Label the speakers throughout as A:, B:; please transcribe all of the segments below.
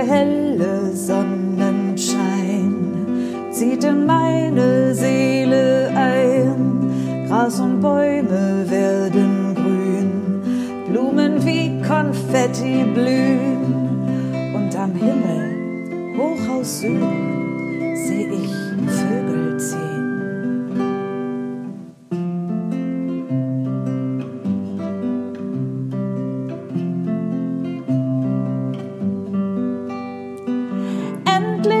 A: der helle Sonnenschein zieht in meine Seele ein. Gras und Bäume werden grün, Blumen wie Konfetti blühen. Und am Himmel, hoch aus Süden,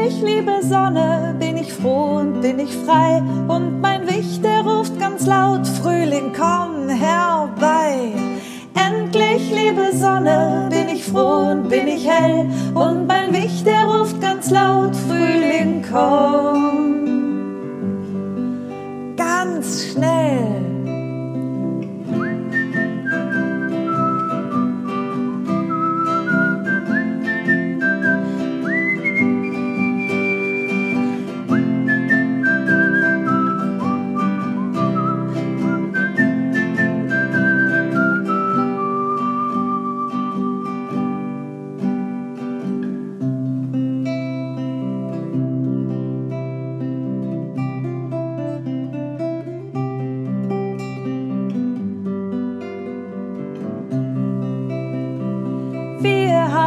A: Endlich, liebe Sonne, bin ich froh und bin ich frei. Und mein Wicht, der ruft ganz laut, Frühling, komm herbei. Endlich, liebe Sonne, bin ich froh und bin ich hell. Und mein Wicht, der ruft ganz laut, Frühling, komm. Ganz schnell.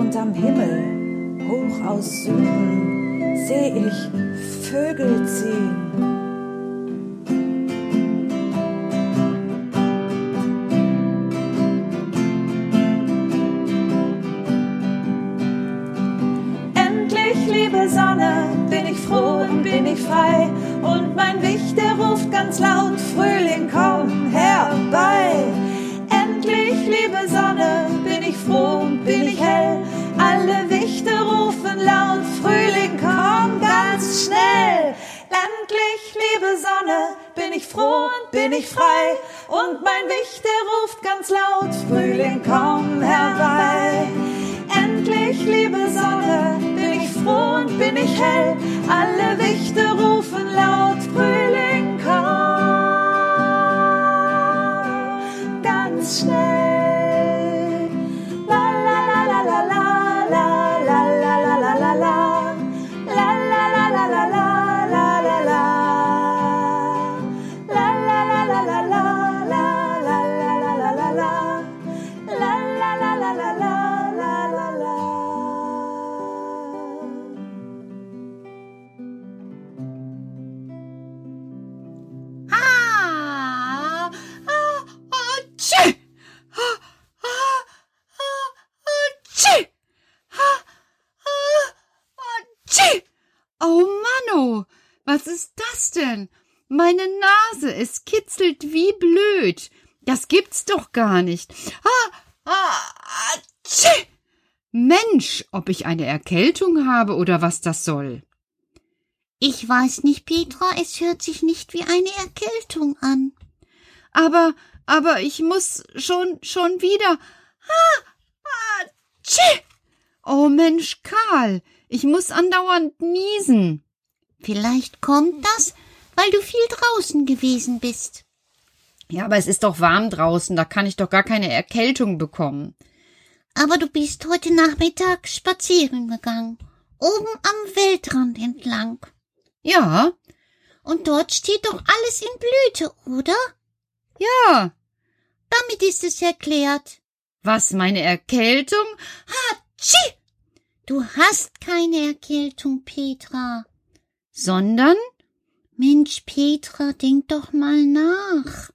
A: Und am Himmel, hoch aus Süden, seh ich Vögel ziehen. Endlich, liebe Sonne, bin ich froh und bin ich frei. Und mein froh und bin ich frei. Und mein Wicht, der ruft ganz laut, Frühling, komm herbei. Endlich, liebe Sonne, bin ich froh und bin ich hell. Alle Wichte rufen laut,
B: denn? Meine Nase, es kitzelt wie blöd. Das gibt's doch gar nicht. Ah, ah, ah, tschü. Mensch, ob ich eine Erkältung habe oder was das soll.
C: Ich weiß nicht, Petra, es hört sich nicht wie eine Erkältung an.
B: Aber, aber ich muss schon, schon wieder. Ah, ah. Oh Mensch, Karl, ich muss andauernd niesen.
C: Vielleicht kommt das, weil du viel draußen gewesen bist.
B: Ja, aber es ist doch warm draußen, da kann ich doch gar keine Erkältung bekommen.
C: Aber du bist heute Nachmittag spazieren gegangen, oben am Weltrand entlang.
B: Ja,
C: Und dort steht doch alles in Blüte, oder?
B: ja.
C: Damit ist es erklärt.
B: Was, meine Erkältung?
C: Hatschi! Du hast keine Erkältung, Petra.
B: Sondern?
C: Mensch, Petra, denk doch mal nach.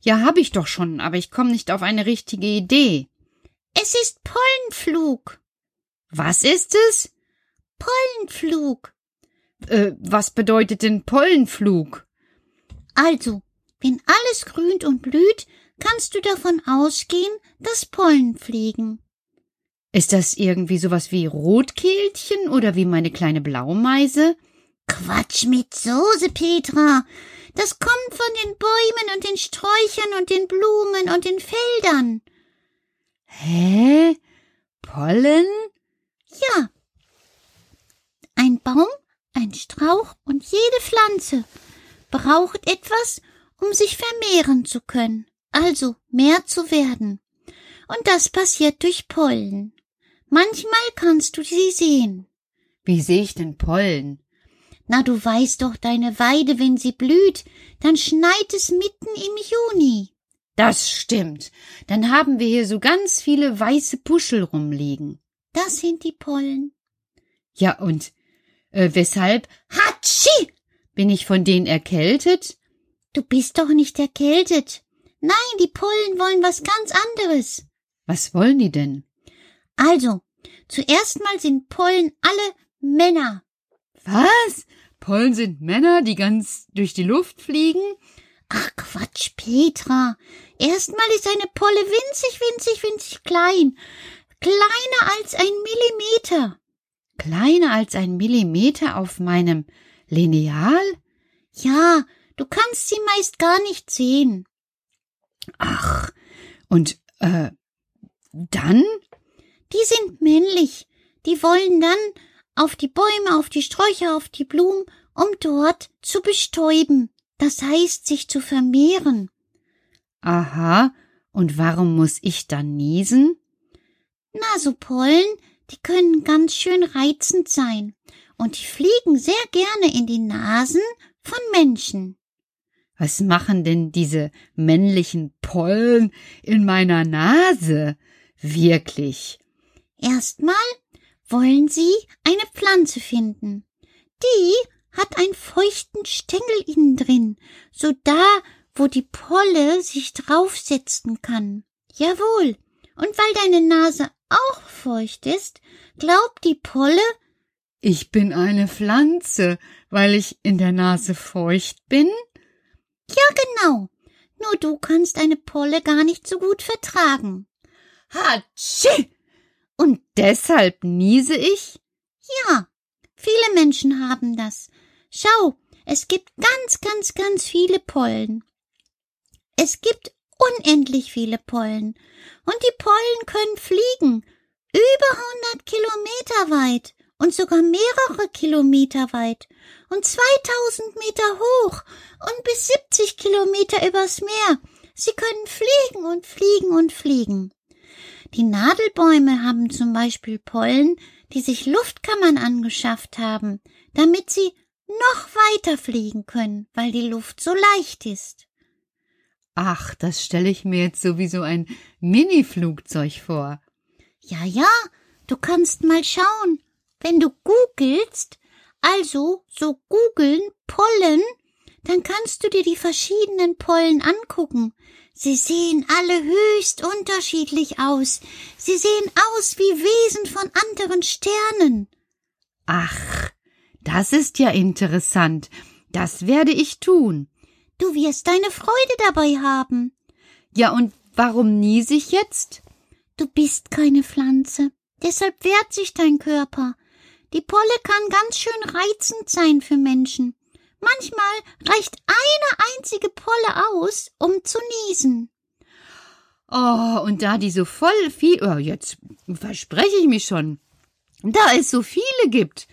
B: Ja, hab ich doch schon, aber ich komme nicht auf eine richtige Idee.
C: Es ist Pollenflug.
B: Was ist es?
C: Pollenflug.
B: äh, was bedeutet denn Pollenflug?
C: Also, wenn alles grünt und blüht, kannst du davon ausgehen, dass Pollen fliegen.
B: Ist das irgendwie sowas wie Rotkehlchen oder wie meine kleine Blaumeise?
C: Quatsch mit Soße, Petra. Das kommt von den Bäumen und den Sträuchern und den Blumen und den Feldern.
B: Hä? Pollen?
C: Ja. Ein Baum, ein Strauch und jede Pflanze braucht etwas, um sich vermehren zu können, also mehr zu werden. Und das passiert durch Pollen. Manchmal kannst du sie sehen.
B: Wie sehe ich denn Pollen?
C: Na, du weißt doch deine Weide, wenn sie blüht, dann schneit es mitten im Juni.
B: Das stimmt. Dann haben wir hier so ganz viele weiße Puschel rumliegen.
C: Das sind die Pollen.
B: Ja, und äh, weshalb? Hatschi! Bin ich von denen erkältet?
C: Du bist doch nicht erkältet. Nein, die Pollen wollen was ganz anderes.
B: Was wollen die denn?
C: Also, zuerst mal sind Pollen alle Männer.
B: Was? Pollen sind Männer, die ganz durch die Luft fliegen?
C: Ach Quatsch, Petra. Erstmal ist eine Polle winzig, winzig, winzig klein. Kleiner als ein Millimeter.
B: Kleiner als ein Millimeter auf meinem Lineal?
C: Ja, du kannst sie meist gar nicht sehen.
B: Ach, und äh, dann?
C: Die sind männlich. Die wollen dann auf die Bäume, auf die Sträucher, auf die Blumen, um dort zu bestäuben. Das heißt, sich zu vermehren.
B: Aha, und warum muss ich dann niesen?
C: Na, so Pollen, die können ganz schön reizend sein. Und die fliegen sehr gerne in die Nasen von Menschen.
B: Was machen denn diese männlichen Pollen in meiner Nase? Wirklich.
C: Erstmal wollen sie eine Pflanze finden. Die hat einen feuchten Stängel innen drin, so da, wo die Polle sich draufsetzen kann. Jawohl. Und weil deine Nase auch feucht ist, glaubt die Polle,
B: ich bin eine Pflanze, weil ich in der Nase feucht bin?
C: Ja, genau. Nur du kannst eine Polle gar nicht so gut vertragen.
B: Hatschi! Und deshalb niese ich?
C: Ja, viele Menschen haben das. Schau, es gibt ganz, ganz, ganz viele Pollen. Es gibt unendlich viele Pollen. Und die Pollen können fliegen. Über hundert Kilometer weit und sogar mehrere Kilometer weit und 2000 Meter hoch und bis 70 Kilometer übers Meer. Sie können fliegen und fliegen und fliegen. Die Nadelbäume haben zum Beispiel Pollen, die sich Luftkammern angeschafft haben, damit sie noch weiter fliegen können, weil die Luft so leicht ist.
B: Ach, das stelle ich mir jetzt sowieso ein Mini-Flugzeug vor.
C: Ja, ja, du kannst mal schauen. Wenn du googelst, also so googeln Pollen, dann kannst du dir die verschiedenen Pollen angucken. Sie sehen alle höchst unterschiedlich aus. Sie sehen aus wie Wesen von anderen Sternen.
B: Ach, das ist ja interessant. Das werde ich tun.
C: Du wirst deine Freude dabei haben.
B: Ja, und warum nies ich jetzt?
C: Du bist keine Pflanze. Deshalb wehrt sich dein Körper. Die Polle kann ganz schön reizend sein für Menschen. Manchmal reicht eine einzige Polle aus, um zu niesen.
B: Oh, und da die so voll viel, oh, jetzt verspreche ich mich schon, da es so viele gibt,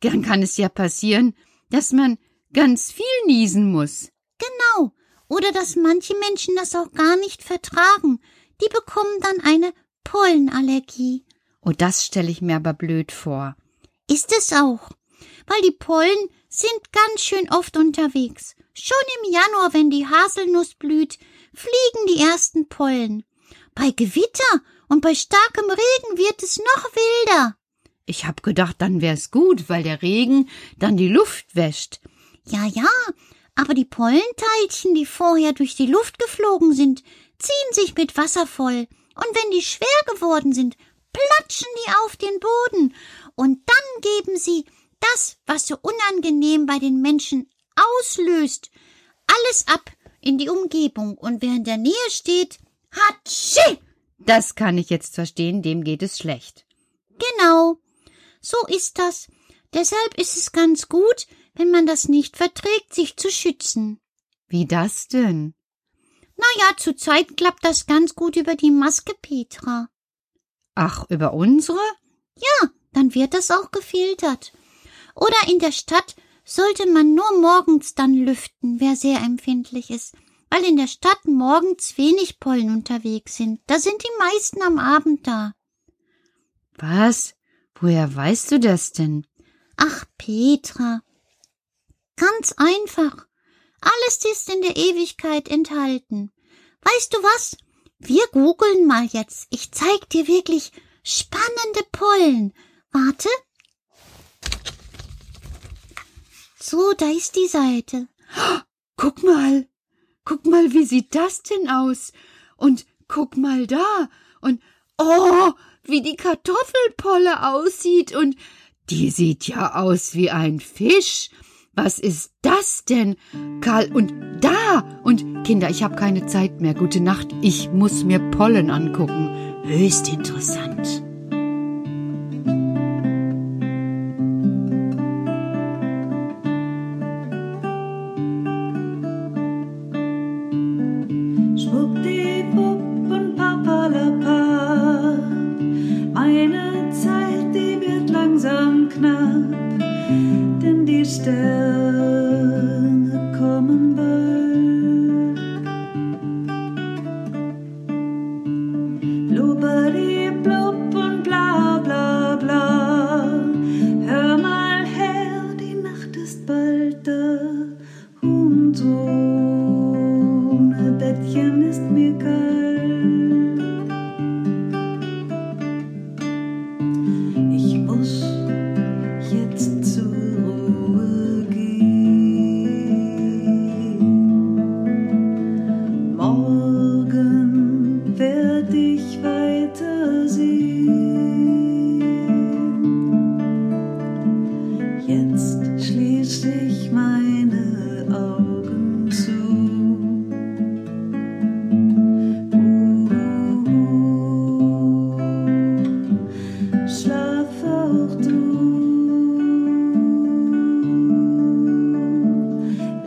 B: dann kann es ja passieren, dass man ganz viel niesen muss.
C: Genau. Oder dass manche Menschen das auch gar nicht vertragen. Die bekommen dann eine Pollenallergie.
B: Oh, das stelle ich mir aber blöd vor.
C: Ist es auch. Weil die Pollen sind ganz schön oft unterwegs. Schon im Januar, wenn die Haselnuss blüht, fliegen die ersten Pollen. Bei Gewitter und bei starkem Regen wird es noch wilder.
B: Ich hab gedacht, dann wär's gut, weil der Regen dann die Luft wäscht.
C: Ja, ja, aber die Pollenteilchen, die vorher durch die Luft geflogen sind, ziehen sich mit Wasser voll, und wenn die schwer geworden sind, platschen die auf den Boden, und dann geben sie, das, was so unangenehm bei den Menschen auslöst, alles ab in die Umgebung und wer in der Nähe steht, Hatschi!
A: Das kann ich jetzt verstehen, dem geht es schlecht.
C: Genau. So ist das. Deshalb ist es ganz gut, wenn man das nicht verträgt, sich zu schützen.
A: Wie das denn?
C: Na ja, zurzeit klappt das ganz gut über die Maske, Petra.
A: Ach, über unsere?
C: Ja, dann wird das auch gefiltert. Oder in der Stadt sollte man nur morgens dann lüften, wer sehr empfindlich ist, weil in der Stadt morgens wenig Pollen unterwegs sind. Da sind die meisten am Abend da.
A: Was? Woher weißt du das denn?
C: Ach, Petra. Ganz einfach. Alles ist in der Ewigkeit enthalten. Weißt du was? Wir googeln mal jetzt. Ich zeig dir wirklich spannende Pollen. Warte. So, da ist die Seite.
A: Guck mal. Guck mal, wie sieht das denn aus? Und guck mal da. Und oh, wie die Kartoffelpolle aussieht. Und die sieht ja aus wie ein Fisch. Was ist das denn? Karl, und da! Und Kinder, ich habe keine Zeit mehr. Gute Nacht. Ich muss mir Pollen angucken. Höchst interessant.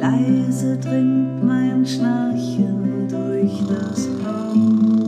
B: Leise dringt mein Schnarchen durch das Haus.